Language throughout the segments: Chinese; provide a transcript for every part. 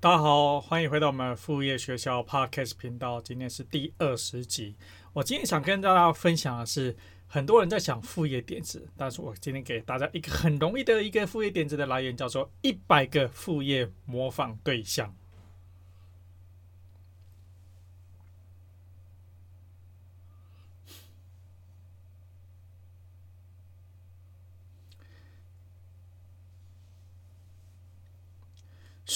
大家好，欢迎回到我们副业学校 Podcast 频道。今天是第二十集。我今天想跟大家分享的是，很多人在想副业点子，但是我今天给大家一个很容易的一个副业点子的来源，叫做一百个副业模仿对象。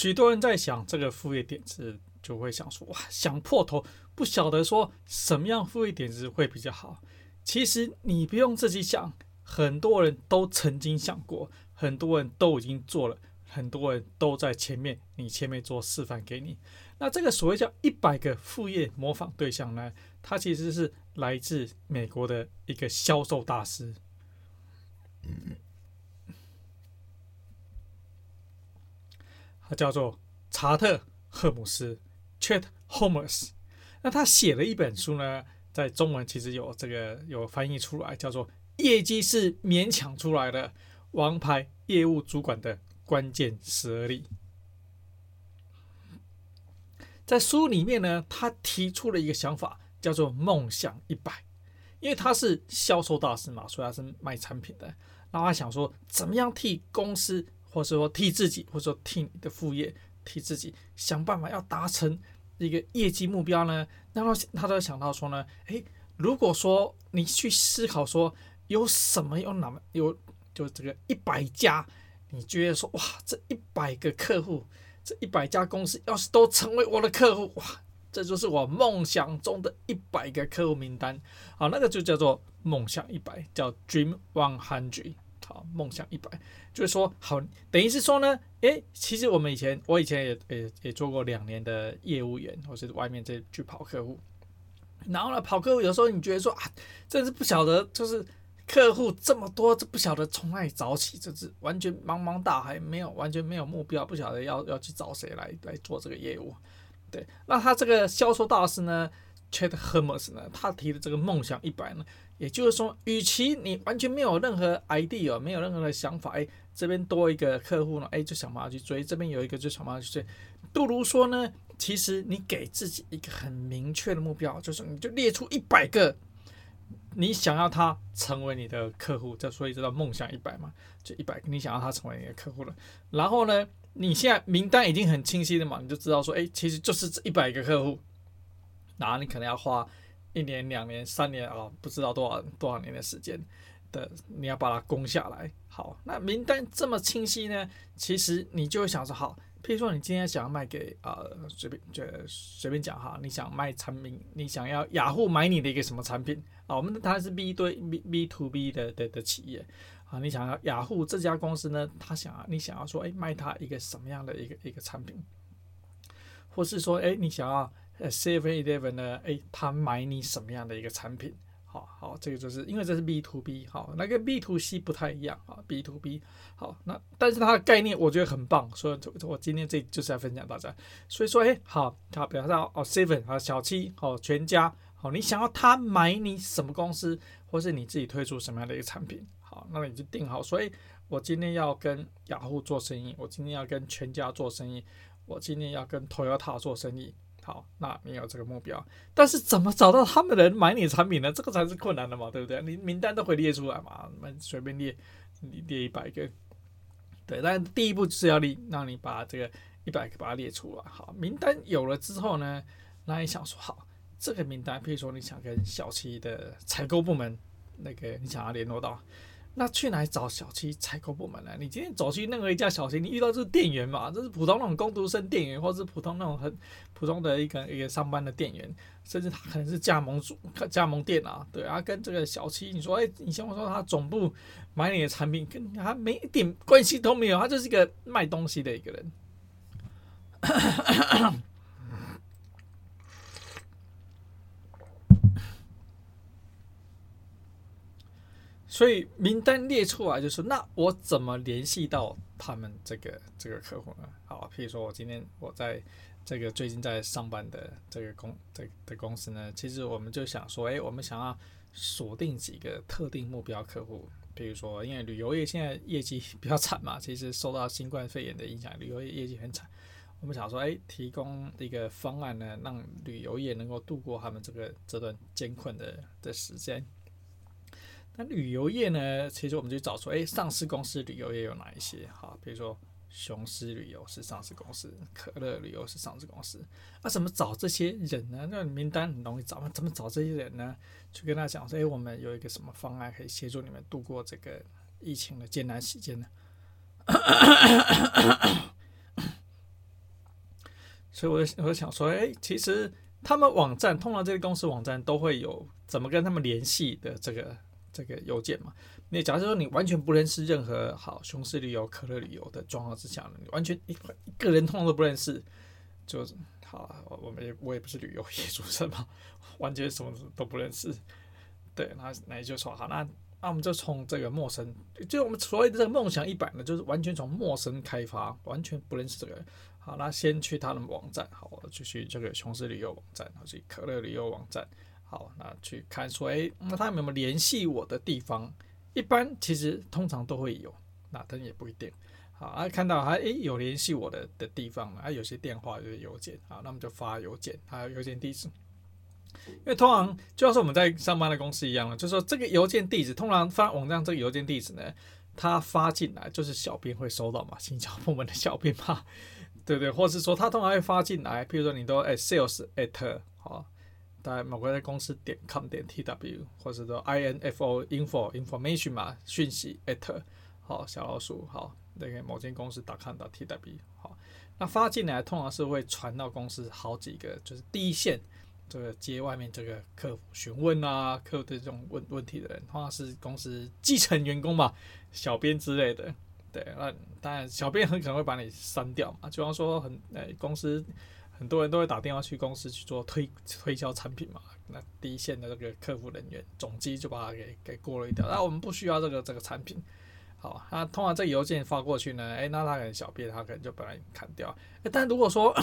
许多人在想这个副业点子，就会想说：哇，想破头，不晓得说什么样副业点子会比较好。其实你不用自己想，很多人都曾经想过，很多人都已经做了，很多人都在前面，你前面做示范给你。那这个所谓叫一百个副业模仿对象呢，它其实是来自美国的一个销售大师。叫做查特·赫姆斯 （Chet Holmes）。那他写了一本书呢，在中文其实有这个有翻译出来，叫做《业绩是勉强出来的：王牌业务主管的关键十二例》。在书里面呢，他提出了一个想法，叫做“梦想一百”。因为他是销售大师嘛，所以他是卖产品的。那他想说，怎么样替公司？或者说替自己，或者说替你的副业，替自己想办法要达成一个业绩目标呢？那么他都想到说呢，诶，如果说你去思考说有什么有哪么有就这个一百家，你觉得说哇，这一百个客户，这一百家公司要是都成为我的客户，哇，这就是我梦想中的一百个客户名单。好，那个就叫做梦想一百，叫 Dream One Hundred。好，梦想一百，就是说，好，等于是说呢，诶，其实我们以前，我以前也也也做过两年的业务员，或是外面这去跑客户，然后呢，跑客户有时候你觉得说啊，真是不晓得，就是客户这么多，这不晓得从哪里找起，这是完全茫茫大海，没有完全没有目标，不晓得要要去找谁来来做这个业务，对，那他这个销售大师呢，Chet Holmes 呢，他提的这个梦想一百呢。也就是说，与其你完全没有任何 idea，没有任何的想法，哎，这边多一个客户呢，哎，就想办法去追；这边有一个就想办法去追。不如说呢，其实你给自己一个很明确的目标，就是你就列出一百个你想要他成为你的客户，这所以这叫梦想一百嘛，就一百你想要他成为你的客户了。然后呢，你现在名单已经很清晰了嘛，你就知道说，哎，其实就是这一百个客户，然后你可能要花。一年、两年、三年啊，不知道多少多少年的时间的，你要把它攻下来。好，那名单这么清晰呢？其实你就会想说，好，譬如说你今天想要卖给啊，随便就随便讲哈，你想卖产品，你想要雅虎买你的一个什么产品啊？我们它是 B 对 B B to B 的的的企业啊，你想要雅虎这家公司呢，他想要你想要说，哎，卖他一个什么样的一个一个产品，或是说，哎，你想要。呃，Seven Eleven 呢？诶，他买你什么样的一个产品？好好，这个就是因为这是 B to B，好，那个 B to C 不太一样啊。B to B，好，那但是它的概念我觉得很棒，所以我今天这就是要分享大家。所以说，诶，好，好，比方说哦，Seven 啊，小七，好，全家，好，你想要他买你什么公司，或是你自己推出什么样的一个产品？好，那你就定好。所以我今天要跟雅虎做生意，我今天要跟全家做生意，我今天要跟 Toyota 做生意。好，那你有这个目标，但是怎么找到他们人买你产品呢？这个才是困难的嘛，对不对？你名单都会列出来嘛，我们随便列，你列一百个，对。但第一步就是要列，让你把这个一百个把它列出来。好，名单有了之后呢，那你想说，好，这个名单，比如说你想跟小七的采购部门那个，你想要联络到。那去哪里找小七采购部门呢？你今天走去任何一家小七，你遇到就是店员嘛，这是普通那种工读生店员，或是普通那种很普通的一个一个上班的店员，甚至他可能是加盟主、加盟店啊，对啊，跟这个小七，你说，哎，你先我说他总部买你的产品，跟他没一点关系都没有，他就是一个卖东西的一个人。所以名单列出来就是，那我怎么联系到他们这个这个客户呢？好，譬如说我今天我在这个最近在上班的这个公这个的公司呢，其实我们就想说，哎，我们想要锁定几个特定目标客户，比如说因为旅游业现在业绩比较惨嘛，其实受到新冠肺炎的影响，旅游业业绩很惨。我们想说，哎，提供一个方案呢，让旅游业能够度过他们这个这段艰困的的时间。那旅游业呢，其实我们就找出，哎，上市公司旅游业有哪一些？哈，比如说雄狮旅游是上市公司，可乐旅游是上市公司。那怎么找这些人呢？那名单很容易找，怎么找这些人呢？去跟他讲说，哎，我们有一个什么方案可以协助你们度过这个疫情的艰难时间呢？所以我就我就想说，哎，其实他们网站通常这些公司网站都会有怎么跟他们联系的这个这个邮件嘛。那假设说你完全不认识任何好雄狮旅游、可乐旅游的状况之下呢，你完全一一个人通通都不认识，就是好，我们也我也不是旅游业主是嘛，完全什么都不认识。对，那那也就说好，那那我们就从这个陌生，就我们所谓的这个梦想一百呢，就是完全从陌生开发，完全不认识这个。好，那先去他的网站，好，就去这个雄狮旅游网站，或者可乐旅游网站，好，那去看说，哎，那他有没有联系我的地方？一般其实通常都会有，那但也不一定。好，啊，看到还哎有联系我的的地方，啊，有些电话，有些邮件，好，那么就发邮件，还有邮件地址。因为通常就像是我们在上班的公司一样了，就是说这个邮件地址，通常发网站这个邮件地址呢，他发进来就是小编会收到嘛，行销部门的小编嘛。对不对，或是说他通常会发进来，比如说你都哎 sales at 好，在某个公司点 com 点 tw，或者说 info info information 嘛，讯息 at 好小老鼠好那个某间公司打 com 打 tw 好，那发进来通常是会传到公司好几个，就是第一线这个接外面这个客服询问啊，客户的这种问问题的人，通常是公司基层员工嘛，小编之类的。对，那当然，小编很可能会把你删掉嘛。就像说很，诶、公司很多人都会打电话去公司去做推推销产品嘛。那第一线的这个客服人员总机就把它给给过滤掉。那我们不需要这个这个产品，好，那通常这个邮件发过去呢，哎、欸，那他可能小编他可能就把你砍掉。但如果说，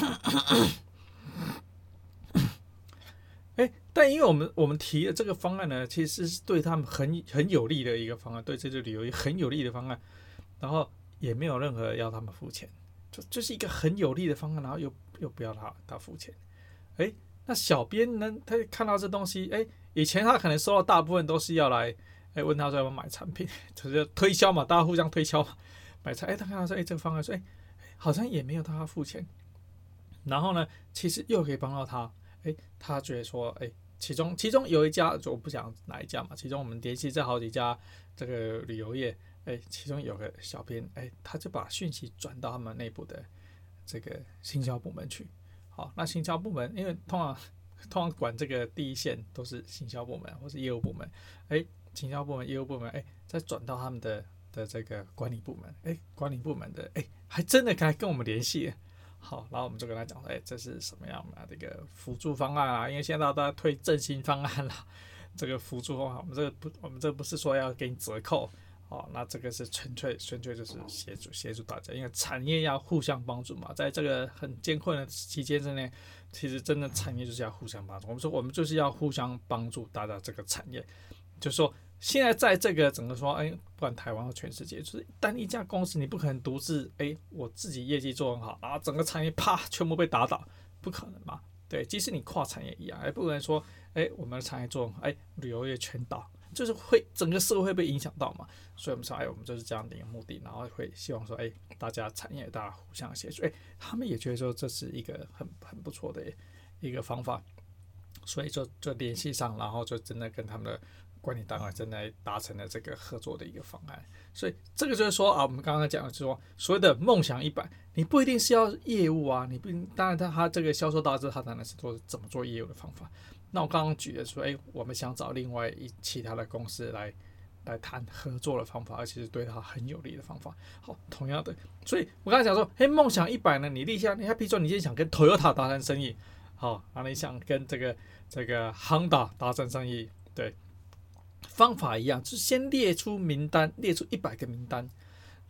哎、但因为我们我们提的这个方案呢，其实是对他们很很有利的一个方案，对这个旅游很有利的方案。然后也没有任何要他们付钱，就是一个很有利的方案，然后又又不要他他付钱，哎，那小编呢？他看到这东西，哎，以前他可能收到大部分都是要来，哎，问他说要不要买产品，就是推销嘛，大家互相推销嘛，买菜，哎，他看到说，哎，这个方案说，哎，好像也没有他付钱，然后呢，其实又可以帮到他，哎，他觉得说，哎，其中其中有一家，就我不讲哪一家嘛，其中我们联系这好几家这个旅游业。哎，其中有个小编，哎，他就把讯息转到他们内部的这个行销部门去。好，那行销部门因为通常通常管这个第一线都是行销部门或是业务部门，哎，行销部门、业务部门，哎，再转到他们的的这个管理部门，哎，管理部门的，哎，还真的该跟我们联系。好，然后我们就跟他讲说，哎，这是什么样的这个辅助方案啊？因为现在大家推振兴方案了，这个辅助方案，我们这个不，我们这不是说要给你折扣。哦，那这个是纯粹纯粹就是协助协助大家，因为产业要互相帮助嘛，在这个很艰困的期间之内，其实真的产业就是要互相帮助。我们说我们就是要互相帮助大家这个产业，就是说现在在这个整个说，哎，不管台湾或全世界，就是单一家公司你不可能独自，哎，我自己业绩做很好，然后整个产业啪全部被打倒，不可能嘛？对，即使你跨产业一样，哎，不可能说，哎，我们的产业做，哎，旅游业全倒。就是会整个社会被影响到嘛，所以我们说，哎，我们就是这样的一个目的，然后会希望说，哎，大家产业大家互相协助，哎，他们也觉得说这是一个很很不错的一个方法，所以就就联系上，然后就真的跟他们的管理单位真的达成了这个合作的一个方案，所以这个就是说啊，我们刚刚讲的就是说，所谓的梦想一百，你不一定是要业务啊，你不当然他他这个销售大致他当然是做怎么做业务的方法。那我刚刚举的说，哎，我们想找另外一其他的公司来来谈合作的方法，而且是对他很有利的方法。好，同样的，所以我刚才讲说，哎，梦想一百呢，你立下，你看，比如说你今天想跟 Toyota 达成生意，好，那你想跟这个这个 Honda 达成生意，对，方法一样，就先列出名单，列出一百个名单。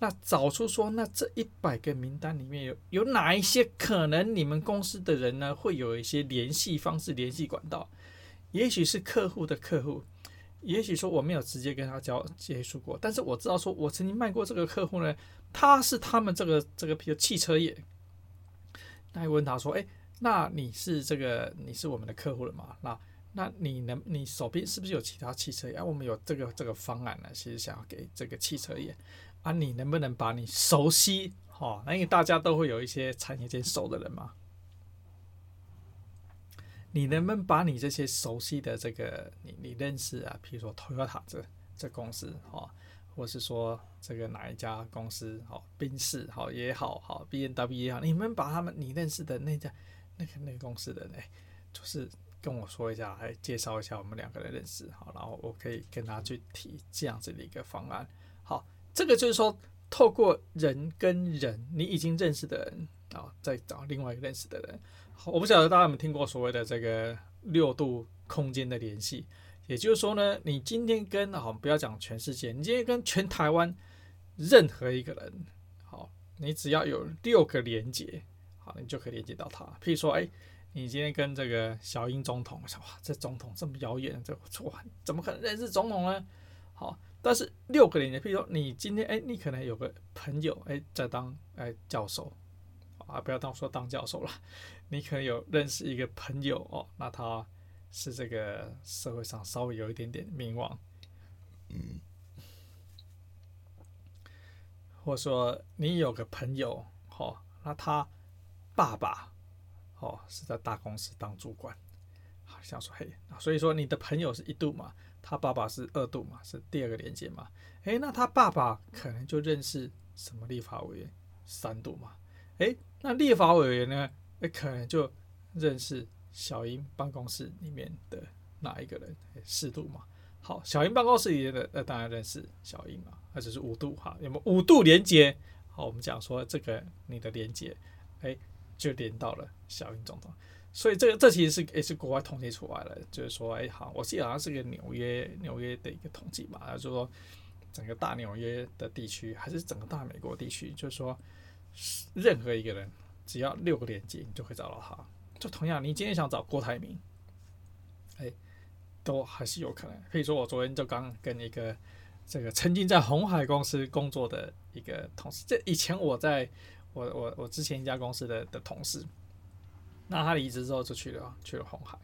那找出说，那这一百个名单里面有有哪一些可能你们公司的人呢，会有一些联系方式、联系管道？也许是客户的客户，也许说我没有直接跟他交接触过，但是我知道说我曾经卖过这个客户呢，他是他们这个这个比如汽车业，那问他说：“哎，那你是这个你是我们的客户了吗？那那你能你手边是不是有其他汽车业？啊，我们有这个这个方案呢，其实想要给这个汽车业啊，你能不能把你熟悉哈？那因为大家都会有一些产业间熟的人嘛，你能不能把你这些熟悉的这个你你认识啊，比如说 Toyota 这这公司哈？”或是说这个哪一家公司好，宾士好也好好，B M W 也好，你们把他们你认识的那家那个那个公司的哎，就是跟我说一下，来介绍一下我们两个人认识好，然后我可以跟他去提这样子的一个方案。这个就是说透过人跟人，你已经认识的人啊，再找另外一个认识的人。我不晓得大家有没有听过所谓的这个六度空间的联系。也就是说呢，你今天跟好，不要讲全世界，你今天跟全台湾任何一个人，好，你只要有六个连接，好，你就可以连接到他。譬如说，哎，你今天跟这个小英总统，哇，这总统这么遥远，这哇，怎么可能认识总统呢？好，但是六个连接，譬如说你今天，哎，你可能有个朋友，哎，在当哎教授，啊，不要当说当教授了，你可能有认识一个朋友哦，那他。是这个社会上稍微有一点点名望，嗯，或者说你有个朋友，哦，那他爸爸，哦，是在大公司当主管，好像说嘿，所以说你的朋友是一度嘛，他爸爸是二度嘛，是第二个连接嘛，诶，那他爸爸可能就认识什么立法委员三度嘛，诶，那立法委员呢，诶，可能就认识。小英办公室里面的哪一个人？四度嘛。好，小英办公室里面的那当然认识小英嘛，那就是五度哈。有没有五度连接？好，我们讲说这个你的连接，哎，就连到了小英总统。所以这个这其实是也是国外统计出来的，就是说，哎，好，我记得好像是个纽约纽约的一个统计吧，就是说整个大纽约的地区还是整个大美国地区，就是说任何一个人只要六个连接，你就可以找到他。就同样，你今天想找郭台铭，哎，都还是有可能。比如说，我昨天就刚跟一个这个曾经在鸿海公司工作的一个同事，这以前我在我我我之前一家公司的的同事，那他离职之后就去了去了红海，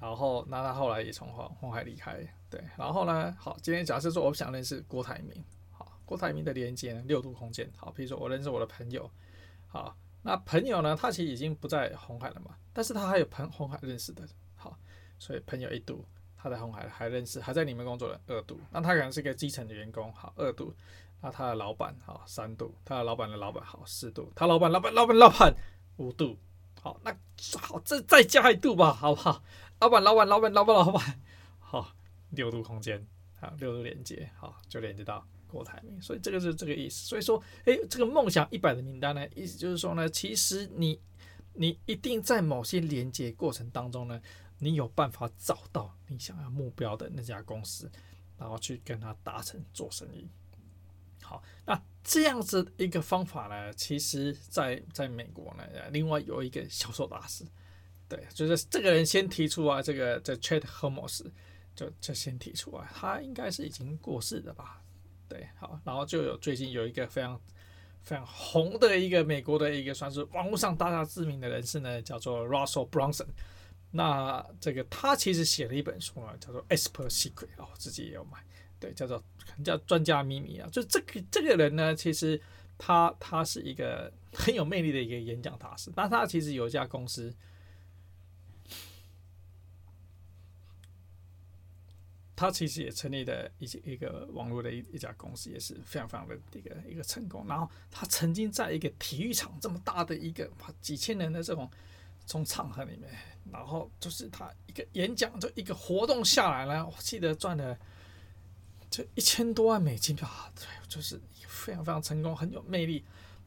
然后那他后来也从红红海离开，对，然后呢，好，今天假设说我想认识郭台铭，好，郭台铭的连接呢，六度空间，好，比如说我认识我的朋友，好。那朋友呢？他其实已经不在红海了嘛，但是他还有朋红海认识的，好，所以朋友一度，他在红海还认识，还在里面工作的二度，那他可能是一个基层的员工，好，二度，那他的老板好三度，他的老板的老板好四度，他老板老板老板老板五度，好，那好，这再加一度吧，好不好？老板老板老板老板老板，好，六度空间，好，六度连接，好，就连接到。郭台铭，所以这个是这个意思。所以说，哎，这个梦想一百的名单呢，意思就是说呢，其实你你一定在某些连接过程当中呢，你有办法找到你想要目标的那家公司，然后去跟他达成做生意。好，那这样子一个方法呢，其实在在美国呢，另外有一个销售大师，对，就是这个人先提出啊，这个这 Chet Holmes 就就先提出来，他应该是已经过世的吧。对，好，然后就有最近有一个非常非常红的一个美国的一个算是网络上大家知名的人士呢，叫做 Russell Brunson。那这个他其实写了一本书啊，叫做《Expert Secret》哦，我自己也有买。对，叫做叫专家秘密啊。就这个这个人呢，其实他他是一个 很有魅力的一个演讲大师，但他其实有一家公司。他其实也成立了一一个网络的一一家公司，也是非常非常的一个一个成功。然后他曾经在一个体育场这么大的一个几千人的这种这种场合里面，然后就是他一个演讲，就一个活动下来呢，我记得赚了就一千多万美金啊。对，就是非常非常成功、很有魅力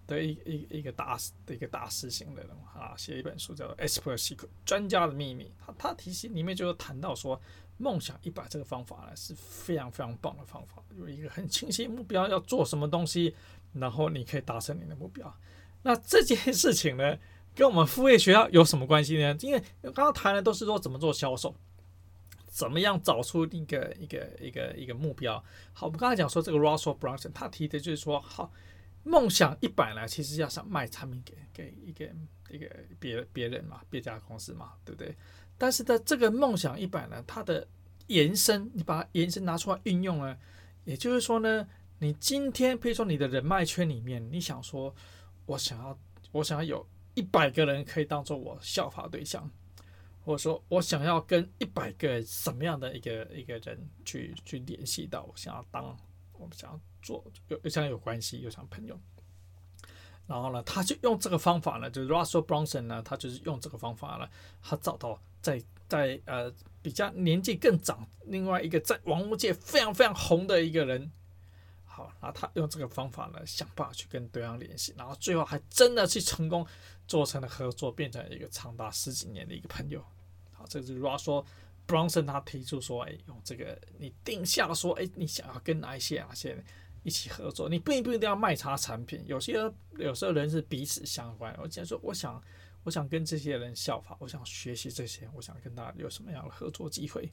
的一一一个大师的一个大师型的人啊，写一本书叫做《Expert Secret》专家的秘密。他他提醒里面就是谈到说。梦想一百这个方法呢，是非常非常棒的方法，有一个很清晰目标要做什么东西，然后你可以达成你的目标。那这件事情呢，跟我们副业学校有什么关系呢？因为刚刚谈的都是说怎么做销售，怎么样找出一个一个一个一个目标。好，我们刚才讲说这个 Russell Brunson 他提的就是说，好，梦想一百呢，其实要想卖产品给给一个一个别别人嘛，别家公司嘛，对不对？但是在这个梦想一百呢，它的延伸，你把它延伸拿出来运用呢，也就是说呢，你今天比如说你的人脉圈里面，你想说，我想要我想要有一百个人可以当做我效法对象，或者说我想要跟一百个什么样的一个一个人去去联系到，我想要当我们想要做有又想有关系又想朋友。然后呢，他就用这个方法呢，就是 Russell Brunson 呢，他就是用这个方法呢，他找到在在呃比较年纪更长，另外一个在网络界非常非常红的一个人，好，然后他用这个方法呢，想办法去跟对方联系，然后最后还真的去成功做成了合作，变成一个长达十几年的一个朋友。这是如果说 Brunson 他提出说，哎，用这个你定下说，哎，你想要跟哪一些哪些。一起合作，你并不一定要卖他产品。有些有时候人是彼此相关。我既然说，我想，我想跟这些人效法，我想学习这些，我想跟他有什么样的合作机会。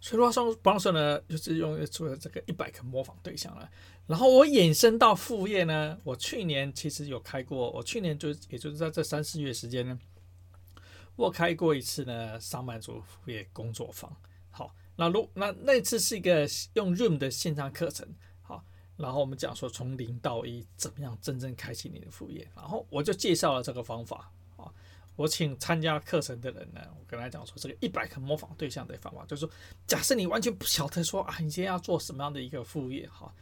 所以说，，Bronson 呢，就是用出了这个一百个模仿对象了。然后我衍生到副业呢，我去年其实有开过，我去年就也就是在这三四月时间呢。我开过一次呢，上班族副业工作坊。好，那如那那次是一个用 Room 的线上课程。好，然后我们讲说从零到一，怎么样真正开启你的副业。然后我就介绍了这个方法。啊，我请参加课程的人呢，我跟他讲说这个一百个模仿对象的方法，就是说，假设你完全不晓得说啊，你今天要做什么样的一个副业，哈，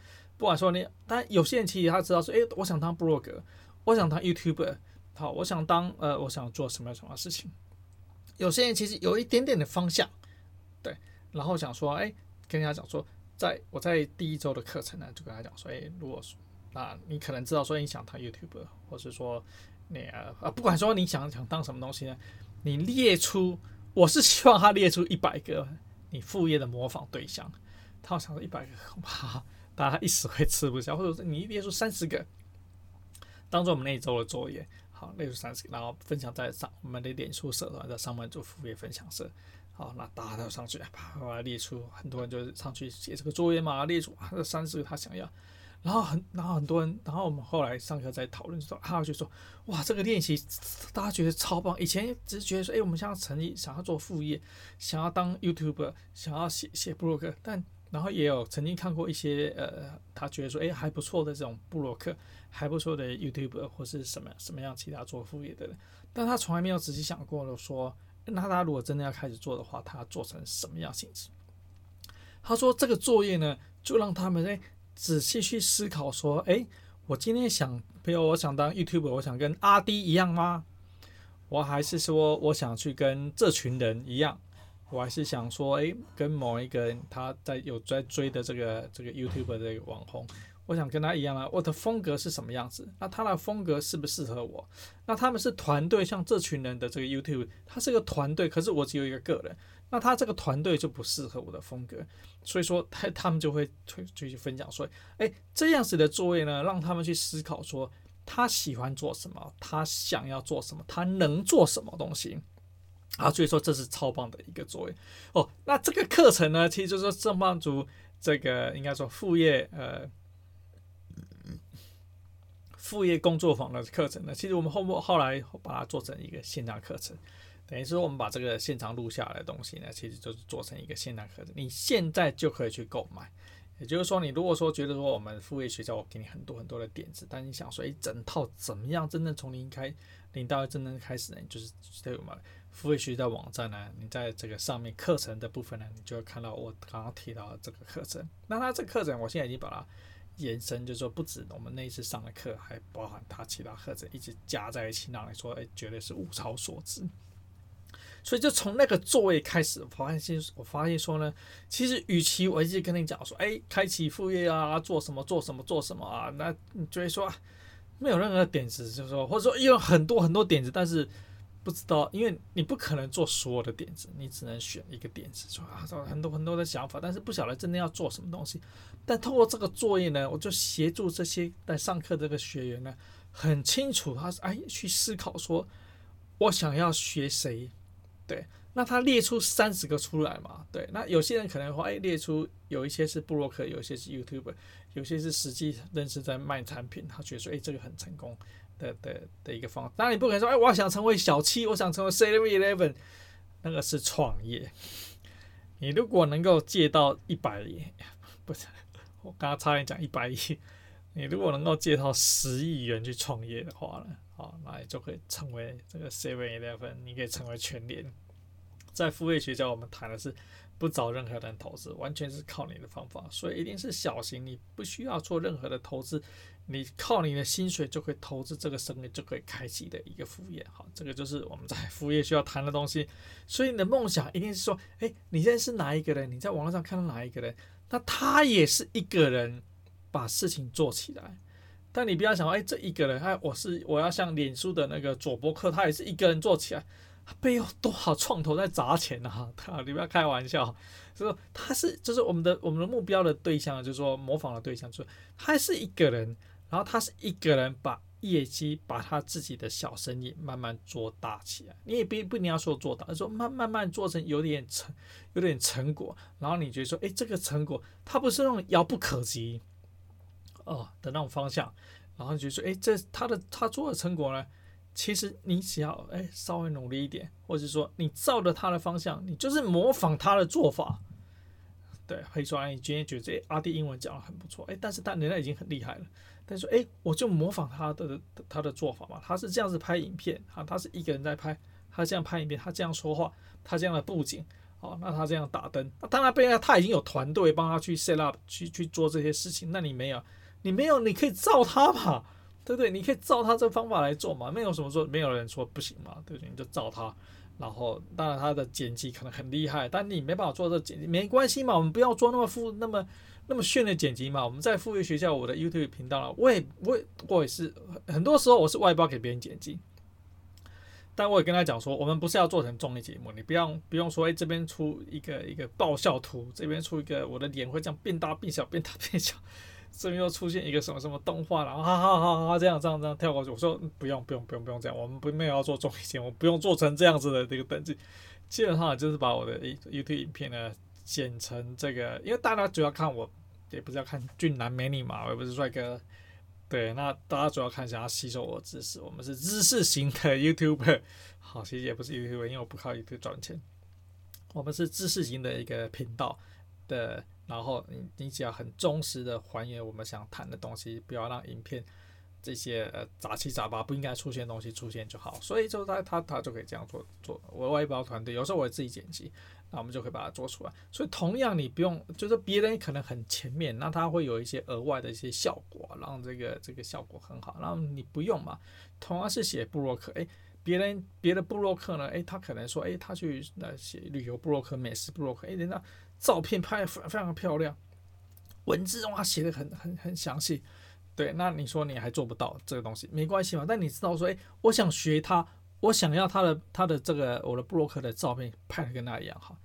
不管说你，但有些人其实他知道说，诶，我想当 blogger，，我想当 YouTuber，好，我想当呃，我想做什么什么事情。有些人其实有一点点的方向，对，然后想说，哎，跟人家讲说，在我在第一周的课程呢，就跟他讲说，哎，如果说，那你可能知道说你想当 YouTuber，或是说你啊，不管说你想想当什么东西呢，你列出，我是希望他列出一百个你副业的模仿对象，他想说一百个恐怕大家一时会吃不消，或者说你列出三十个，当做我们那一周的作业。好，列出三十个，然后分享在上我们的脸书社团，在上班族副业分享社。好，那大家都上去，啪啪列出很多人就上去写这个作业嘛，列出啊这三十个他想要，然后很然后很多人，然后我们后来上课在讨论说，他就说，哇，这个练习大家觉得超棒。以前只是觉得说，哎，我们想要成立，想要做副业，想要当 YouTuber，想要写写部落格，但。然后也有曾经看过一些呃，他觉得说，哎，还不错的这种布洛克，还不错的 YouTube 或是什么什么样其他做副业的人，但他从来没有仔细想过了，说，那他如果真的要开始做的话，他做成什么样性质？他说这个作业呢，就让他们哎仔细去思考说，哎，我今天想，比如我想当 YouTube，我想跟阿滴一样吗？我还是说我想去跟这群人一样？我还是想说，诶，跟某一个人他在有在追的这个这个 YouTube 的这个网红，我想跟他一样啊。我的风格是什么样子？那他的风格适不适合我？那他们是团队，像这群人的这个 YouTube，他是个团队，可是我只有一个个人，那他这个团队就不适合我的风格，所以说他他们就会去去分享说，诶，这样子的作业呢，让他们去思考说，他喜欢做什么，他想要做什么，他能做什么东西。啊，所以说这是超棒的一个作业哦。那这个课程呢，其实就是说上班族这个应该说副业呃副业工作坊的课程呢，其实我们后后后来把它做成一个线上课程，等于说我们把这个现场录下来的东西呢，其实就是做成一个线上课程，你现在就可以去购买。也就是说，你如果说觉得说我们副业学校我给你很多很多的点子，但你想说一整套怎么样真正从零开零到真正开始呢？就是对我们。付费学习的网站呢，你在这个上面课程的部分呢，你就会看到我刚刚提到的这个课程。那它这个课程，我现在已经把它延伸，就是说不止我们那一次上的课，还包含它其他课程一直加在一起，让你说，哎，绝对是物超所值。所以就从那个座位开始，我发现，我发现说呢，其实与其我一直跟你讲说，哎，开启副业啊，做什么做什么做什么啊，那你就会说没有任何点子，就是说，或者说有很多很多点子，但是。不知道，因为你不可能做所有的点子，你只能选一个点子，说啊，很多很多的想法，但是不晓得真的要做什么东西。但通过这个作业呢，我就协助这些在上课这个学员呢，很清楚他是哎去思考说，我想要学谁，对，那他列出三十个出来嘛？对，那有些人可能会哎列出有一些是布洛克，有一些是 YouTube，有些是实际认识在卖产品，他觉得说哎这个很成功的的的一个方。当然你不可能说哎我想成为小七，我想成为 Seven Eleven，那个是创业。你如果能够借到一百亿，不是我刚刚差点讲一百亿，你如果能够借到十亿元去创业的话呢，好，那你就可以成为这个 Seven Eleven，你可以成为全联。在付费学校，我们谈的是不找任何人投资，完全是靠你的方法，所以一定是小型，你不需要做任何的投资，你靠你的薪水就可以投资这个生意，就可以开启的一个副业。好，这个就是我们在副业需要谈的东西。所以你的梦想一定是说，诶，你认识哪一个人？你在网络上看到哪一个人？那他也是一个人把事情做起来。但你不要想，诶，这一个人，哎，我是我要像脸书的那个佐伯克，他也是一个人做起来。他背后多少创投在砸钱啊！他，你不要开玩笑，就是他是就是我们的我们的目标的对象，就是说模仿的对象，就是他是一个人，然后他是一个人把业绩把他自己的小生意慢慢做大起来。你也不不一定要说做大，而说慢慢慢做成有点成有点成果，然后你觉得说，哎，这个成果它不是那种遥不可及哦的那种方向，然后你觉得说，哎，这他的他做的成果呢？其实你只要哎稍微努力一点，或者说你照着他的方向，你就是模仿他的做法，对，可以说哎，你今天觉得这阿弟英文讲的很不错，哎，但是他人家已经很厉害了，但说哎，我就模仿他的他的做法嘛，他是这样子拍影片啊，他是一个人在拍，他这样拍影片，他这样说话，他这样的布景，哦，那他这样打灯，那当然背后他已经有团队帮他去 set up 去去做这些事情，那你没有，你没有，你可以照他嘛。对不对？你可以照他这方法来做嘛，没有什么说，没有人说不行嘛，对不对？你就照他，然后当然他的剪辑可能很厉害，但你没办法做这剪辑，没关系嘛，我们不要做那么复、那么那么炫的剪辑嘛。我们在富裕学校，我的 YouTube 频道了，我也我我也是很多时候我是外包给别人剪辑，但我也跟他讲说，我们不是要做成综艺节目，你不用不用说，哎，这边出一个一个爆笑图，这边出一个我的脸会这样变大变小变大变小。这边又出现一个什么什么动画，然后哈哈哈哈这样这样这样跳过去。我说不用不用不用不用这样，我们不没有要做综艺节目，不用做成这样子的这个等级。基本上就是把我的 YouTube 影片呢剪成这个，因为大家主要看我，也不是要看俊男美女嘛，我也不是帅哥。对，那大家主要看想要吸收我知识，我们是知识型的 YouTuber。好，其实也不是 YouTuber，因为我不靠 YouTube 赚钱。我们是知识型的一个频道的。然后你你只要很忠实的还原我们想谈的东西，不要让影片这些呃杂七杂八不应该出现的东西出现就好。所以就他他他就可以这样做做。我外包团队有时候我自己剪辑，那我们就可以把它做出来。所以同样你不用，就是别人可能很前面，那他会有一些额外的一些效果，让这个这个效果很好。然后你不用嘛，同样是写布洛克，诶，别人别的布洛克呢，诶，他可能说，诶，他去那写旅游布洛克、美食布洛克，诶，人家。照片拍得非非常漂亮，文字哇写得很很很详细，对，那你说你还做不到这个东西，没关系嘛。但你知道说，诶，我想学他，我想要他的他的这个我的布洛克的照片拍的跟他一样好，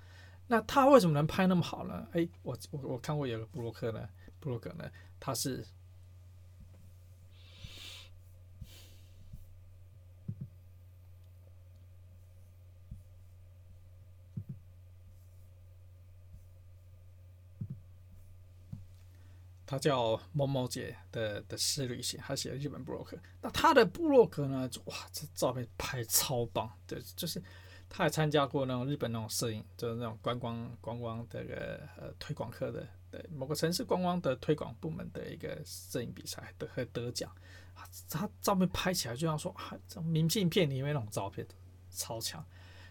那他为什么能拍那么好呢？诶，我我我看过有个布洛克呢，布洛克呢，他是。他叫某某姐的的私旅行，他写的日本布洛克。那他的布洛克呢？哇，这照片拍超棒！对，就是他还参加过那种日本那种摄影，就是那种观光观光的个呃推广课的，对某个城市观光的推广部门的一个摄影比赛得还得奖。他照片拍起来就像说啊，这明信片里面那种照片超强。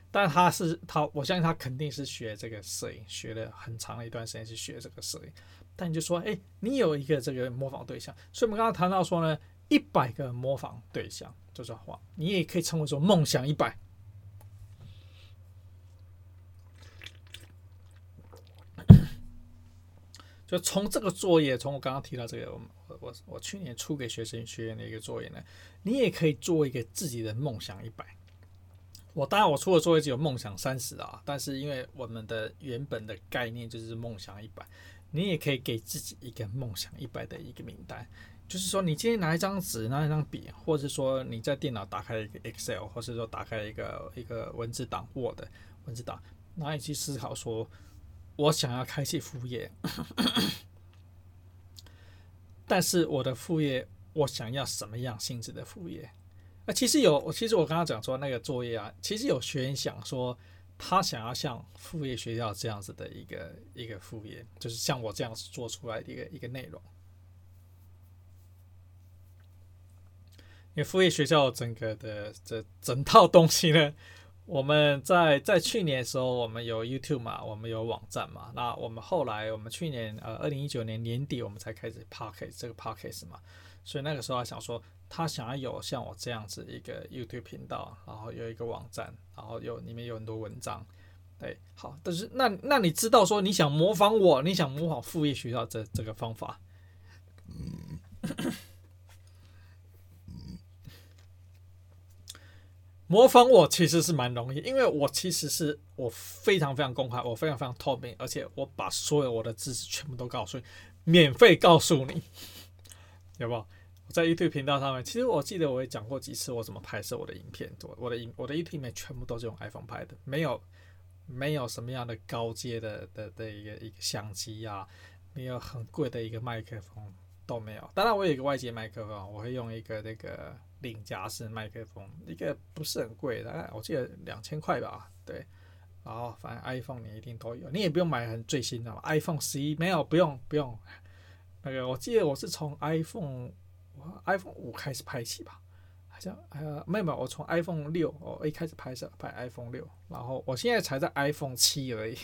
但他是他，我相信他肯定是学这个摄影，学了很长的一段时间去学这个摄影。但你就说，哎，你有一个这个模仿对象，所以我们刚刚谈到说呢，一百个模仿对象，就这话，你也可以称为说梦想一百。就从这个作业，从我刚刚提到这个，我我我去年出给学生学员的一个作业呢，你也可以做一个自己的梦想一百。我当然我出的作业只有梦想三十啊，但是因为我们的原本的概念就是梦想一百。你也可以给自己一个梦想一百的一个名单，就是说，你今天拿一张纸，拿一张笔，或者说你在电脑打开一个 Excel，或者说打开一个一个文字档 Word，文字档，然后你去思考说，我想要开启副业，但是我的副业，我想要什么样性质的副业？那其实有，其实我刚刚讲说那个作业啊，其实有学员想说，他想要像副业学校这样子的一个一个副业，就是像我这样子做出来的一个一个内容。因为副业学校整个的这整套东西呢，我们在在去年的时候，我们有 YouTube 嘛，我们有网站嘛，那我们后来我们去年呃二零一九年年底，我们才开始 Podcast 这个 Podcast 嘛，所以那个时候还想说。他想要有像我这样子一个 YouTube 频道，然后有一个网站，然后有里面有很多文章，对，好，但是那那你知道说你想模仿我，你想模仿副业学校这这个方法，模仿我其实是蛮容易，因为我其实是我非常非常公开，我非常非常透明，而且我把所有我的知识全部都告诉你，免费告诉你，有没有？在 YouTube 频道上面，其实我记得我也讲过几次我怎么拍摄我的影片。我我的影我的 YouTube 里面全部都是用 iPhone 拍的，没有没有什么样的高阶的的的一个一个相机啊，没有很贵的一个麦克风都没有。当然我有一个外接麦克风，我会用一个那个领夹式麦克风，一个不是很贵的，我记得两千块吧。对，然后反正 iPhone 你一定都有，你也不用买很最新的嘛，iPhone 十一没有，不用不用。那个我记得我是从 iPhone。iPhone 五开始拍起吧，好像呃没有没有，我从 iPhone 六我一开始拍摄拍 iPhone 六，然后我现在才在 iPhone 七而已。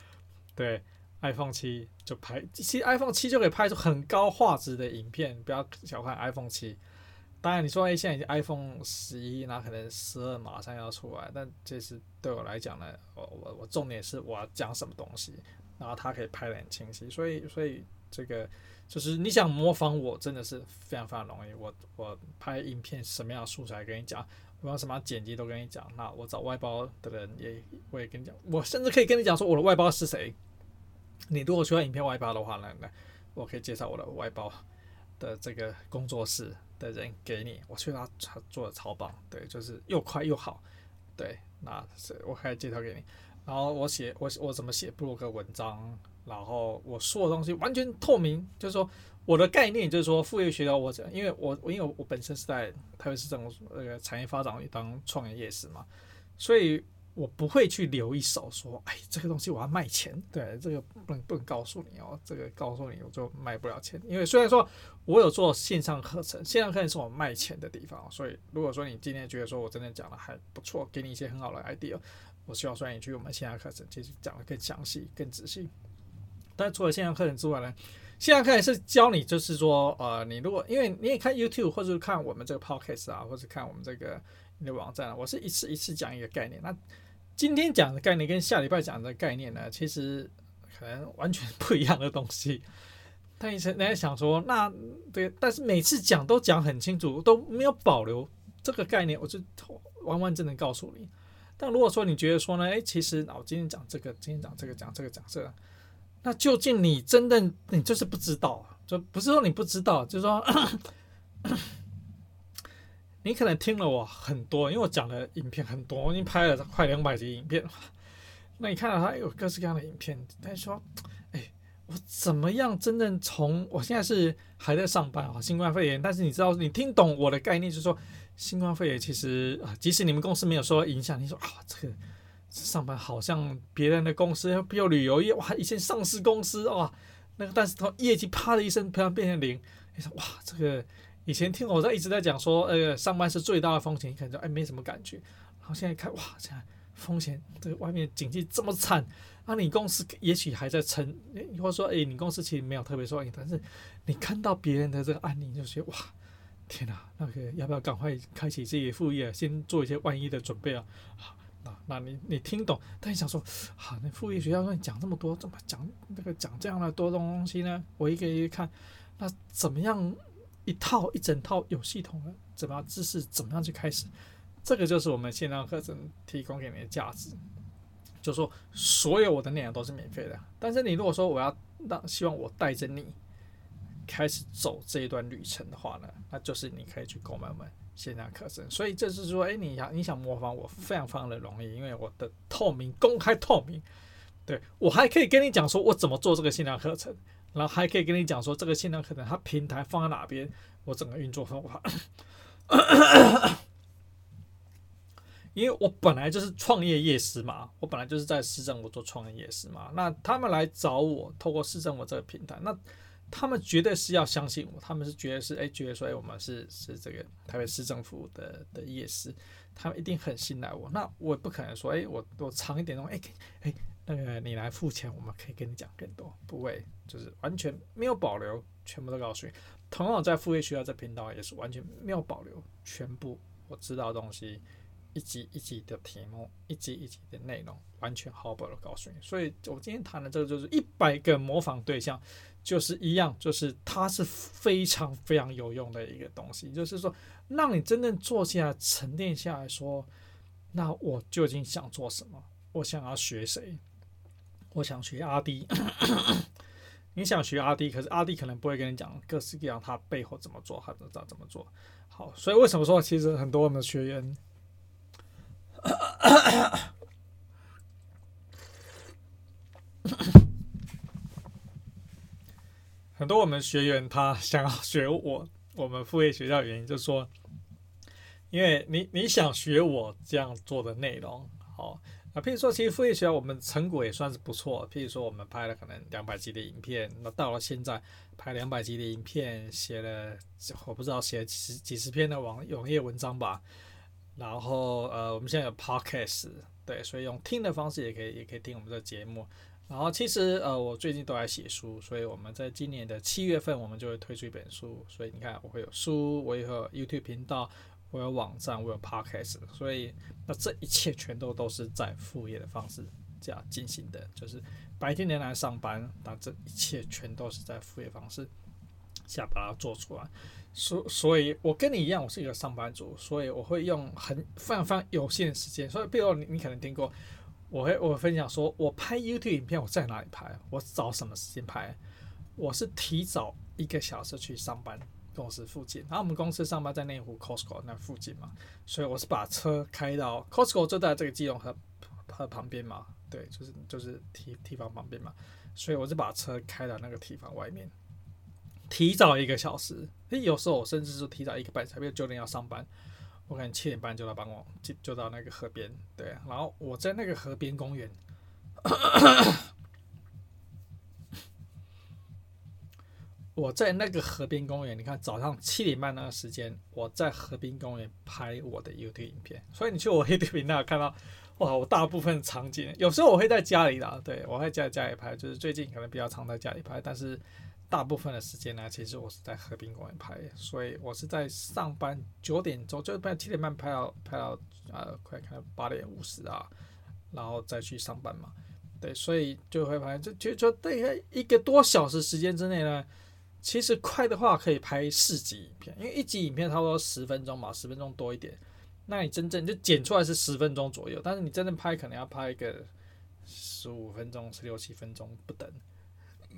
对，iPhone 七就拍，其实 iPhone 七就可以拍出很高画质的影片，不要小看 iPhone 七。当然你说哎现在已经 iPhone 十一，那可能十二马上要出来，但这是对我来讲呢，我我我重点是我要讲什么东西，然后它可以拍得很清晰，所以所以这个。就是你想模仿我，真的是非常非常容易。我我拍影片什么样的素材跟你讲，我要什么剪辑都跟你讲。那我找外包的人也我也跟你讲，我甚至可以跟你讲说我的外包是谁。你如果需要影片外包的话呢，那我可以介绍我的外包的这个工作室的人给你。我去他他做的超棒，对，就是又快又好，对，那是我可以介绍给你。然后我写我我怎么写部落格文章。然后我说的东西完全透明，就是说我的概念就是说副业学校我讲，因为我因为我本身是在台北市政府那个产业发展当创业业师嘛，所以我不会去留一手说，哎，这个东西我要卖钱，对，这个不能不能告诉你哦，这个告诉你我就卖不了钱，因为虽然说我有做线上课程，线上课程是我卖钱的地方，所以如果说你今天觉得说我真的讲的还不错，给你一些很好的 idea，我希望说你去我们线上课程其实讲的更详细、更仔细。但除了线上课程之外呢，线上课程是教你，就是说，呃，你如果因为你也看 YouTube 或者看我们这个 Podcast 啊，或者看我们这个你的网站，我是一次一次讲一个概念。那今天讲的概念跟下礼拜讲的概念呢，其实可能完全不一样的东西。但你是在想说，那对，但是每次讲都讲很清楚，都没有保留这个概念，我就完完整整告诉你。但如果说你觉得说呢，哎，其实我今天讲这个，今天讲这个，讲这个，讲这个。那究竟你真的你就是不知道，就不是说你不知道，就是说 你可能听了我很多，因为我讲的影片很多，我已经拍了快两百集影片了。那你看到他有各式各样的影片，但是说，哎，我怎么样真正从我现在是还在上班啊，新冠肺炎，但是你知道你听懂我的概念，就是说新冠肺炎其实啊，即使你们公司没有受到影响，你说啊这个。上班好像别人的公司，比如旅游业，哇，以前上市公司哇，那个但是他业绩啪的一声突然变成零，你说哇，这个以前听我在一直在讲说，呃，上班是最大的风险，你可能就哎没什么感觉，然后现在看哇，这样风险这个外面经济这么惨，啊，你公司也许还在撑，或者说哎，你公司其实没有特别受影响，但是你看到别人的这个案例，就觉得哇，天哪，那个要不要赶快开启自己副业，先做一些万一的准备啊？啊，那你你听懂？但想说，好，那副业学校说你讲这么多，怎么讲那个讲这样的多东西呢？我一个一个看，那怎么样一套一整套有系统的怎么样知识，怎么样去开始？这个就是我们线上课程提供给你的价值，就是说所有我的内容都是免费的。但是你如果说我要让希望我带着你开始走这一段旅程的话呢，那就是你可以去购买我们线上课程。所以这是说，哎，你想你想模仿我，非常非常的容易，因为我的透明、公开、透明。对，我还可以跟你讲说我怎么做这个线上课程，然后还可以跟你讲说这个线上课程它平台放在哪边，我整个运作方法。因为我本来就是创业业师嘛，我本来就是在市政府做创业夜市嘛。那他们来找我，透过市政府这个平台，那他们绝对是要相信我，他们是觉得是哎，觉得说哎，我们是是这个台北市政府的的夜市，他们一定很信赖我。那我不可能说哎，我我长一点东西，哎哎，那个你来付钱，我们可以跟你讲更多，不会，就是完全没有保留，全部都告诉你。同样在副业学校这频道也是完全没有保留，全部我知道的东西。一集一集的题目，一集一集的内容，完全毫不告诉你。所以我今天谈的这个就是一百个模仿对象，就是一样，就是它是非常非常有用的一个东西。就是说，让你真正坐下来沉淀下来说，那我究竟想做什么？我想要学谁？我想学阿迪。你想学阿弟，可是阿弟可能不会跟你讲各式各样他背后怎么做，他怎么怎么做。好，所以为什么说其实很多我们学员。很多我们学员他想要学我我们副业学校原因，就是说，因为你你想学我这样做的内容，好啊，譬如说，其实副业学校我们成果也算是不错。譬如说，我们拍了可能两百集的影片，那到了现在拍两百集的影片，写了我不知道写了几十几十篇的网网页文章吧。然后呃，我们现在有 podcast，对，所以用听的方式也可以，也可以听我们的节目。然后其实呃，我最近都在写书，所以我们在今年的七月份，我们就会推出一本书。所以你看，我会有书，我也有 YouTube 频道，我有网站，我有 podcast，所以那这一切全都都是在副业的方式这样进行的，就是白天仍然上班，那这一切全都是在副业方式下把它做出来。所所以，我跟你一样，我是一个上班族，所以我会用很非常非常有限的时间。所以，比如你你可能听过，我会我会分享说，我拍 YouTube 影片，我在哪里拍？我找什么时间拍？我是提早一个小时去上班公司附近，然后我们公司上班在内湖 Costco 那附近嘛，所以我是把车开到 Costco 就在这个基隆河河旁边嘛，对，就是就是堤堤防旁边嘛，所以我是把车开到那个堤防外面。提早一个小时，诶，有时候我甚至是提早一个半小时，比如九点要上班，我可能七点半就到办公，就就到那个河边，对，然后我在那个河边公园，我在那个河边公园，你看早上七点半那个时间，我在河边公园拍我的 YouTube 影片，所以你去我 YouTube 频道看到，哇，我大部分场景，有时候我会在家里啦，对，我会在家里拍，就是最近可能比较常在家里拍，但是。大部分的时间呢，其实我是在河滨公园拍，所以我是在上班九点钟，就拍七点半拍到拍到呃，快看八点五十啊，然后再去上班嘛。对，所以就会发现，就就就大概一个多小时时间之内呢，其实快的话可以拍四集影片，因为一集影片差不多十分钟嘛，十分钟多一点。那你真正就剪出来是十分钟左右，但是你真正拍可能要拍一个十五分钟、十六七分钟不等。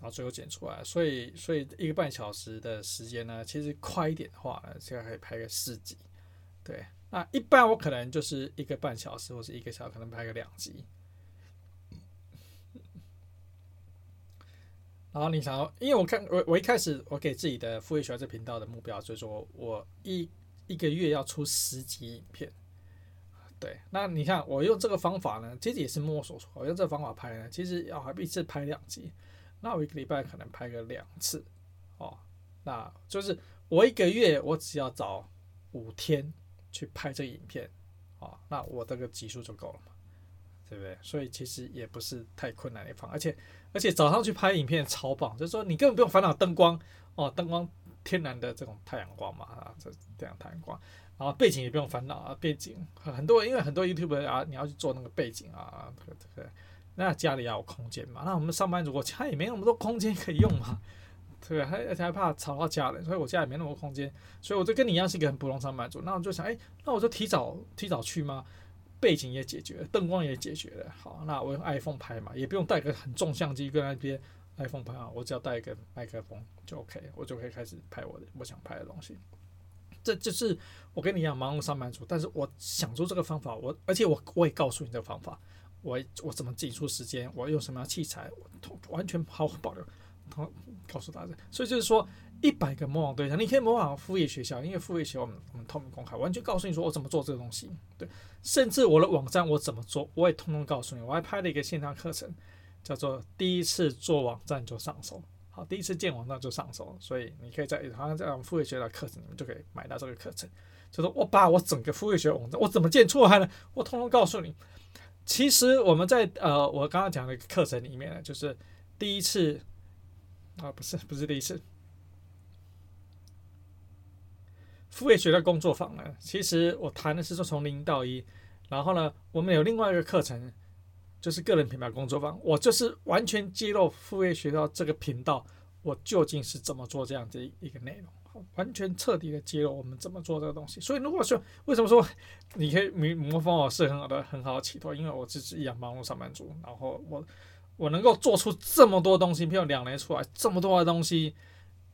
然后最后剪出来，所以所以一个半小时的时间呢，其实快一点的话呢，这个可以拍个四集。对，那一般我可能就是一个半小时或者一个小时，可能拍个两集。然后你想要，因为我看我我一开始我给自己的副业学这频道的目标就是说我一一个月要出十集影片。对，那你看我用这个方法呢，其实也是摸索出，我用这个方法拍呢，其实要还一次拍两集。那我一个礼拜可能拍个两次，哦，那就是我一个月我只要找五天去拍这个影片，哦，那我这个集数就够了，对不对？所以其实也不是太困难的方，而且而且早上去拍影片超棒，就是说你根本不用烦恼灯光，哦，灯光天然的这种太阳光嘛，啊，这这样太阳光，然后背景也不用烦恼啊，背景很多因为很多 YouTube 啊，你要去做那个背景啊，这个这个。那家里要有空间嘛？那我们上班族，我家也没那么多空间可以用嘛，对，还而且还怕吵到家人，所以我家里没那么多空间，所以我就跟你一样是一个很普通上班族。那我就想，哎，那我就提早提早去吗？背景也解决了，灯光也解决了。好，那我用 iPhone 拍嘛，也不用带个很重相机跟那边 iPhone 拍啊，我只要带一个麦克风就 OK，我就可以开始拍我的我想拍的东西。这就是我跟你一样忙碌上班族，但是我想出这个方法，我而且我我也告诉你这个方法，我我怎么挤出时间，我用什么样器材，我完全毫无保留，告诉大家。所以就是说，一百个模仿对象，你可以模仿副业学校，因为副业学校我们我们透明公开，完全告诉你说我怎么做这个东西，对，甚至我的网站我怎么做，我也通通告诉你，我还拍了一个线上课程，叫做第一次做网站就上手。好，第一次建网站就上手，所以你可以在好像在我们副业学的课程里面就可以买到这个课程。就是我把我整个副业学网站我怎么建出来呢？我通通告诉你。其实我们在呃，我刚刚讲的课程里面呢，就是第一次啊，不是不是第一次副业学的工作坊呢。其实我谈的是说从零到一，然后呢，我们有另外一个课程。就是个人品牌工作坊，我就是完全揭露副业学校这个频道，我究竟是怎么做这样的一个内容，完全彻底的揭露我们怎么做这个东西。所以如果说为什么说你可以模模仿我是很好的很好的起头，因为我只是一样忙碌上班族，然后我我能够做出这么多东西，比如两年出来这么多的东西，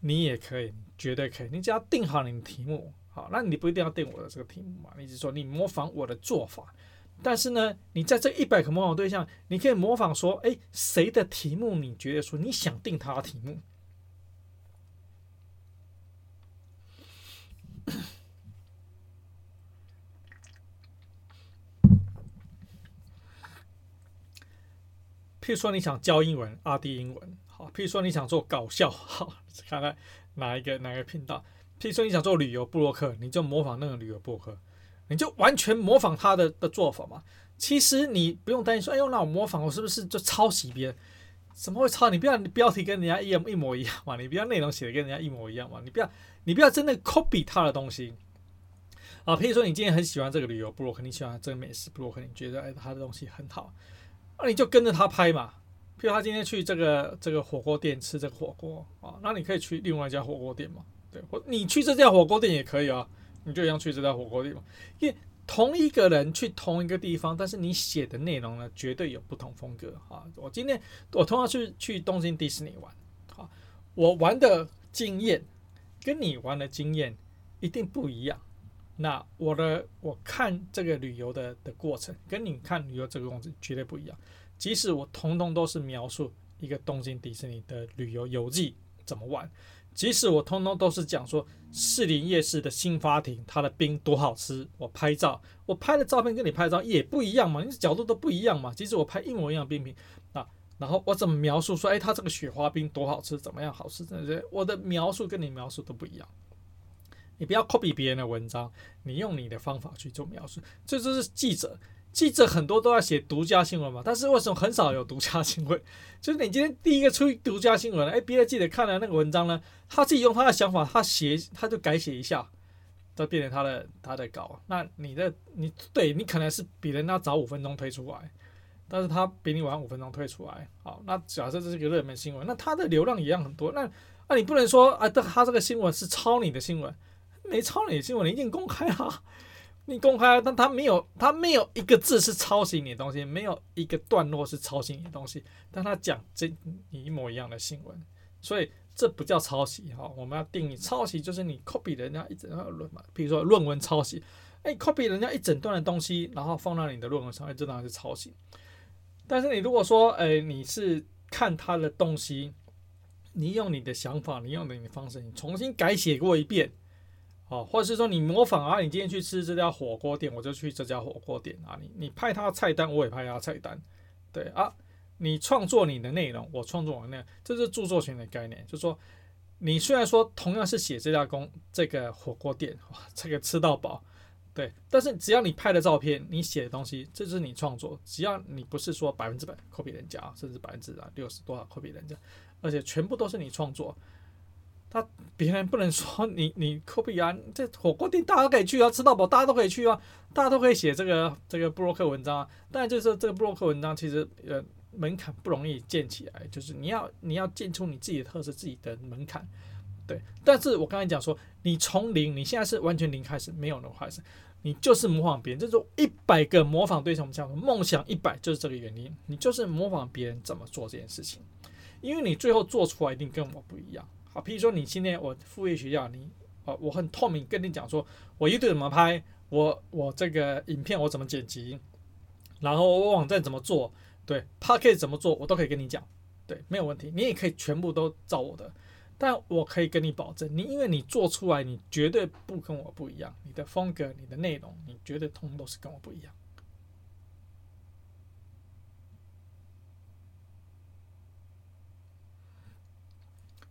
你也可以，绝对可以。你只要定好你的题目，好，那你不一定要定我的这个题目嘛，你只说你模仿我的做法。但是呢，你在这一百个模仿对象，你可以模仿说，哎，谁的题目你觉得说你想定他的题目？譬如说你想教英文，阿迪英文，好；譬如说你想做搞笑，好，看看哪一个哪一个频道；譬如说你想做旅游部落客，你就模仿那个旅游部落客。你就完全模仿他的的做法嘛？其实你不用担心说，哎呦，那我模仿我是不是就抄袭别人？怎么会抄？你不要标题跟人家一一模一样嘛？你不要内容写的跟人家一模一样嘛？你不要你不要真的 copy 他的东西啊！譬如说你今天很喜欢这个旅游部落客，你喜欢这个美食部落客，你觉得哎他的东西很好，那你就跟着他拍嘛。譬如他今天去这个这个火锅店吃这个火锅啊，那你可以去另外一家火锅店嘛？对，或你去这家火锅店也可以啊。你就一样去这家火锅店嘛，因为同一个人去同一个地方，但是你写的内容呢，绝对有不同风格啊。我今天我同样去去东京迪士尼玩，啊，我玩的经验跟你玩的经验一定不一样。那我的我看这个旅游的的过程，跟你看旅游这个过程绝对不一样。即使我通通都是描述一个东京迪士尼的旅游游记怎么玩。即使我通通都是讲说士林夜市的新发亭，它的冰多好吃，我拍照，我拍的照片跟你拍照也不一样嘛，你角度都不一样嘛。即使我拍一模一样的冰品啊，然后我怎么描述说，哎，它这个雪花冰多好吃，怎么样好吃？这些我的描述跟你描述都不一样。你不要 copy 别人的文章，你用你的方法去做描述，这就是记者。记者很多都要写独家新闻嘛，但是为什么很少有独家新闻？就是你今天第一个出独家新闻了，哎，别的记者看了那个文章呢，他自己用他的想法，他写他就改写一下，都变成他的他的稿。那你的你对你可能是比人家早五分钟推出来，但是他比你晚五分钟推出来。好，那假设这是一个热门新闻，那他的流量一样很多。那那你不能说啊，他这个新闻是抄你的新闻，没抄你的新闻，你已经公开了。你公开，但他没有，他没有一个字是抄袭你的东西，没有一个段落是抄袭你的东西，但他讲这一模一样的新闻，所以这不叫抄袭哈。我们要定义抄袭就是你 copy 人家一整段论嘛，比如说论文抄袭，哎，copy 人家一整段的东西，然后放到你的论文上，哎，这当然是抄袭。但是你如果说，哎，你是看他的东西，你用你的想法，你用你的方式，你重新改写过一遍。哦，或者是说你模仿啊，你今天去吃这家火锅店，我就去这家火锅店啊。你你拍他菜单，我也拍他菜单，对啊。你创作你的内容，我创作我的内容，这是著作权的概念。就是说，你虽然说同样是写这家公这个火锅店，哇，这个吃到饱，对，但是只要你拍的照片，你写的东西，这是你创作，只要你不是说百分之百 copy 人家，甚至百分之啊六十多少 copy 人家，而且全部都是你创作。他别人不能说你你 copy 啊，这火锅店大家都可以去啊，吃到饱大家都可以去啊，大家都可以写这个这个部落客文章啊。但就是这个部落客文章其实呃门槛不容易建起来，就是你要你要建出你自己的特色，自己的门槛。对，但是我刚才讲说，你从零，你现在是完全零开始，没有的话是，你就是模仿别人，就是一百个模仿对象，我们讲梦想一百就是这个原因，你就是模仿别人怎么做这件事情。因为你最后做出来一定跟我不一样。好，譬如说你今天我副业学校，你啊，我很透明跟你讲说，我 YouTube 怎么拍，我我这个影片我怎么剪辑，然后我网站怎么做，对，Podcast 怎么做，我都可以跟你讲，对，没有问题，你也可以全部都照我的。但我可以跟你保证，你因为你做出来，你绝对不跟我不一样，你的风格、你的内容，你绝对通通都是跟我不一样。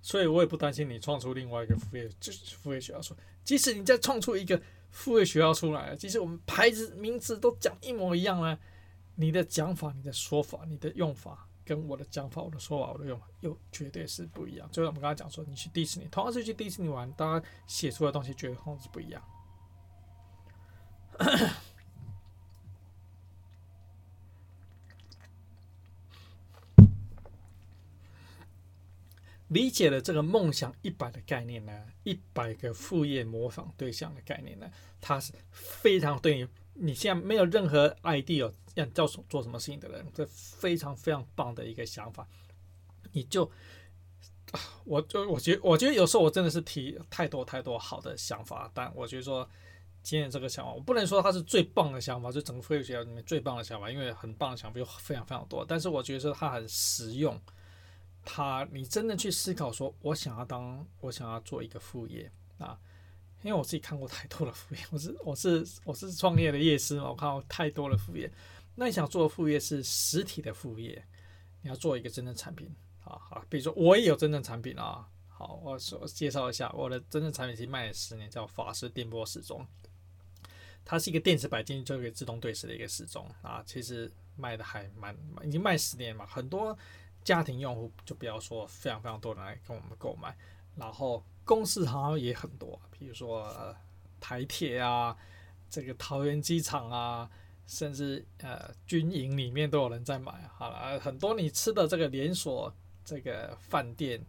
所以我也不担心你创出另外一个副业，就是副业学校出。即使你再创出一个副业学校出来，即使我们牌子名字都讲一模一样呢，你的讲法、你的说法、你的用法。跟我的讲法、我的说法、我的用法又绝对是不一样。就像我们刚才讲说，你去迪士尼，同样是去迪士尼玩，大家写出来的东西绝对是不一样。理解了这个梦想一百的概念呢，一百个副业模仿对象的概念呢，它是非常对你。你现在没有任何 idea 要叫做什么事情的人，这非常非常棒的一个想法。你就，我就我觉得我觉得有时候我真的是提太多太多好的想法，但我觉得说今天这个想法，我不能说它是最棒的想法，就整个副业学校里面最棒的想法，因为很棒的想法有非常非常多。但是我觉得说它很实用，他你真的去思考说，我想要当我想要做一个副业啊。因为我自己看过太多的副业，我是我是我是创业的业师嘛，我看过太多的副业。那你想做的副业是实体的副业，你要做一个真正产品啊好，比如说我也有真正产品啊，好，我说介绍一下我的真正产品，已经卖了十年，叫法式电波时钟，它是一个电子摆进就可以自动对时的一个时钟啊，其实卖的还蛮已经卖十年嘛，很多家庭用户就不要说非常非常多人来跟我们购买，然后。公司好像也很多，比如说、台铁啊，这个桃园机场啊，甚至呃军营里面都有人在买。好了，很多你吃的这个连锁这个饭店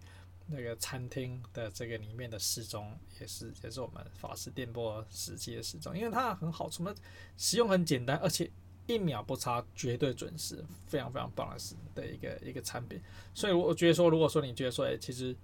那个餐厅的这个里面的时钟，也是也是我们法式电波时机的时钟，因为它很好，什么使用很简单，而且一秒不差，绝对准时，非常非常棒的是的一个一个产品。所以我觉得说，如果说你觉得说，哎，其实。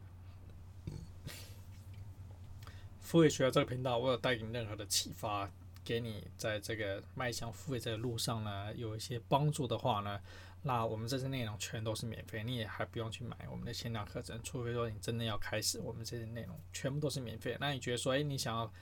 副业学校这个频道，我有带给你任何的启发，给你在这个迈向副业这个路上呢，有一些帮助的话呢，那我们这些内容全都是免费，你也还不用去买我们的限量课程，除非说你真的要开始，我们这些内容全部都是免费。那你觉得说，哎，你想要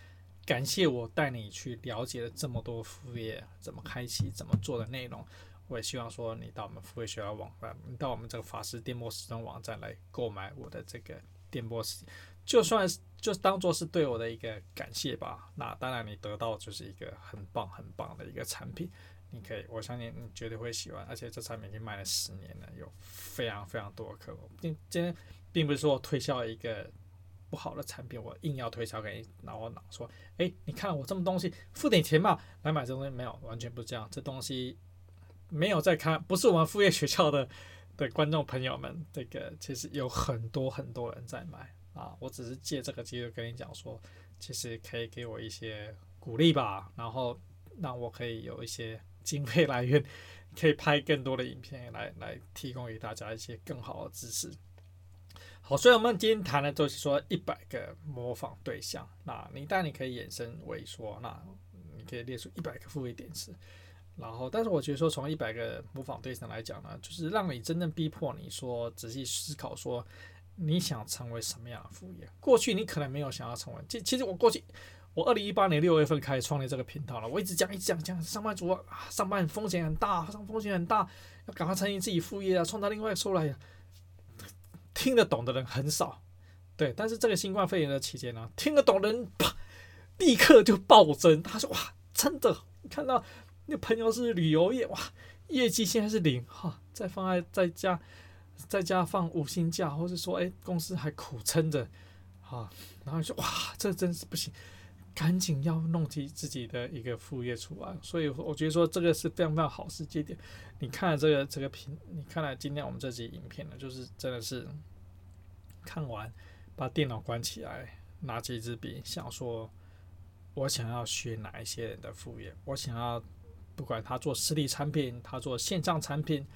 感谢我带你去了解了这么多副业怎么开启、怎么做的内容，我也希望说你到我们副业学校网站，你到我们这个法师电波时钟网站来购买我的这个电波时。就算是就当做是对我的一个感谢吧，那当然你得到就是一个很棒很棒的一个产品，你可以，我相信你绝对会喜欢，而且这产品已经卖了十年了，有非常非常多的客户。今今天并不是说推销一个不好的产品，我硬要推销给你，然后说，哎，你看我这么东西，付点钱嘛，来买这东西，没有，完全不是这样，这东西没有在看，不是我们副业学校的的观众朋友们，这个其实有很多很多人在买。啊，我只是借这个机会跟你讲说，其实可以给我一些鼓励吧，然后让我可以有一些经费来源，可以拍更多的影片来来提供给大家一些更好的知识。好，所以我们今天谈的就是说一百个模仿对象，那你当然你可以衍生为说，那你可以列出一百个副业点子，然后但是我觉得说从一百个模仿对象来讲呢，就是让你真正逼迫你说仔细思考说。你想成为什么样的副业？过去你可能没有想要成为。其其实我过去，我二零一八年六月份开始创立这个频道了。我一直讲，一直讲，讲上班族啊，上班风险很大，上风险很大，要赶快成立自己副业啊，创造另外一个收入来。听得懂的人很少，对。但是这个新冠肺炎的期间呢，听得懂的人啪，立刻就暴增。他说：“哇，真的！看到那朋友是旅游业，哇，业绩现在是零哈，再放在在家。”在家放五星假，或者说，哎，公司还苦撑着，啊，然后说，哇，这真是不行，赶紧要弄起自己的一个副业出来。所以我觉得说，这个是非常非常好时机点。你看了这个这个评，你看了今天我们这集影片呢，就是真的是看完，把电脑关起来，拿起一支笔，想说，我想要学哪一些人的副业，我想要，不管他做实体产品，他做线上产品。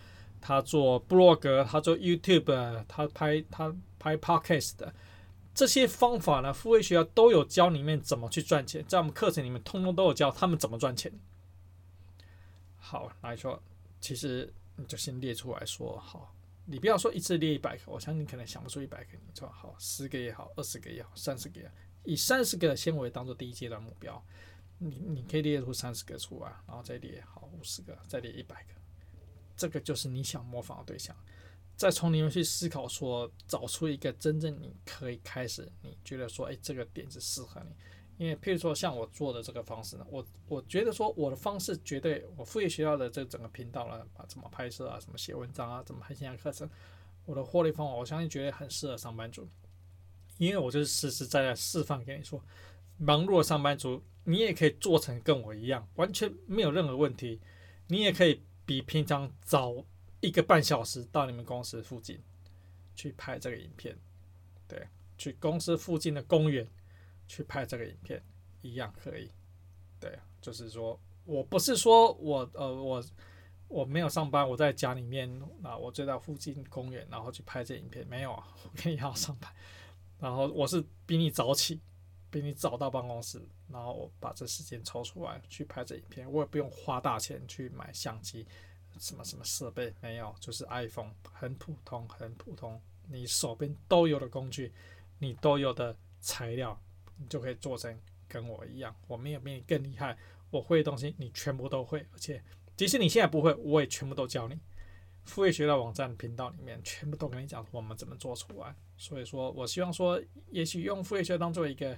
他做部落格，他做 YouTube，他拍他拍 Podcast 的这些方法呢，付费学校都有教里面怎么去赚钱，在我们课程里面通通都有教他们怎么赚钱。好，来说，其实你就先列出来说，好，你不要说一次列一百个，我相信你可能想不出一百个，你说好，十个也好，二十个也好，三十个也好，以三十个纤维当做第一阶段目标，你你可以列出三十个出来，然后再列好五十个，再列一百个。这个就是你想模仿的对象，再从里面去思考，说找出一个真正你可以开始，你觉得说，哎，这个点子适合你。因为譬如说像我做的这个方式呢，我我觉得说我的方式绝对，我副业学校的这整个频道呢，啊，怎么拍摄啊，怎么写文章啊，怎么拍线下课程，我的获利方法，我相信绝对很适合上班族。因为我就是实实在在示范给你说，忙碌的上班族，你也可以做成跟我一样，完全没有任何问题，你也可以。比平常早一个半小时到你们公司附近去拍这个影片，对，去公司附近的公园去拍这个影片一样可以，对，就是说我不是说我呃我我没有上班，我在家里面啊，我就在附近公园然后去拍这影片，没有啊，我跟你要上班，然后我是比你早起。比你早到办公室，然后我把这时间抽出来去拍这影片，我也不用花大钱去买相机，什么什么设备没有，就是 iPhone，很普通，很普通，你手边都有的工具，你都有的材料，你就可以做成跟我一样。我没有比你更厉害，我会的东西你全部都会，而且即使你现在不会，我也全部都教你。付费学的网站频道里面全部都跟你讲我们怎么做出来。所以说我希望说，也许用付费学当做一个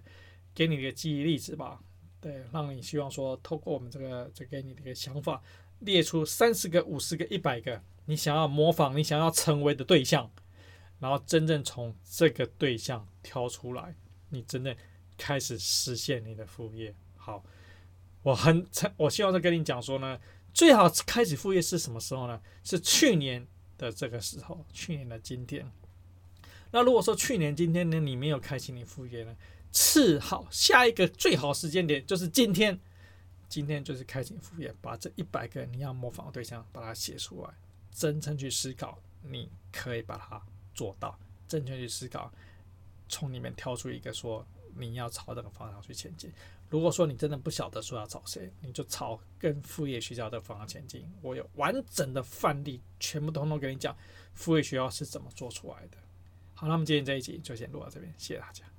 给你的记忆例子吧，对，让你希望说，透过我们这个，这给你的一个想法，列出三十个、五十个、一百个你想要模仿、你想要成为的对象，然后真正从这个对象挑出来，你真的开始实现你的副业。好，我很，我希望是跟你讲说呢，最好开始副业是什么时候呢？是去年的这个时候，去年的今天。那如果说去年今天呢，你没有开启你副业呢，次好下一个最好时间点就是今天，今天就是开启副业，把这一百个你要模仿的对象把它写出来，真正去思考，你可以把它做到，真正去思考，从里面挑出一个说你要朝这个方向去前进。如果说你真的不晓得说要找谁，你就朝跟副业学校的方向前进。我有完整的范例，全部通通跟你讲，副业学校是怎么做出来的。好，那么今天这一集就先录到这边，谢谢大家。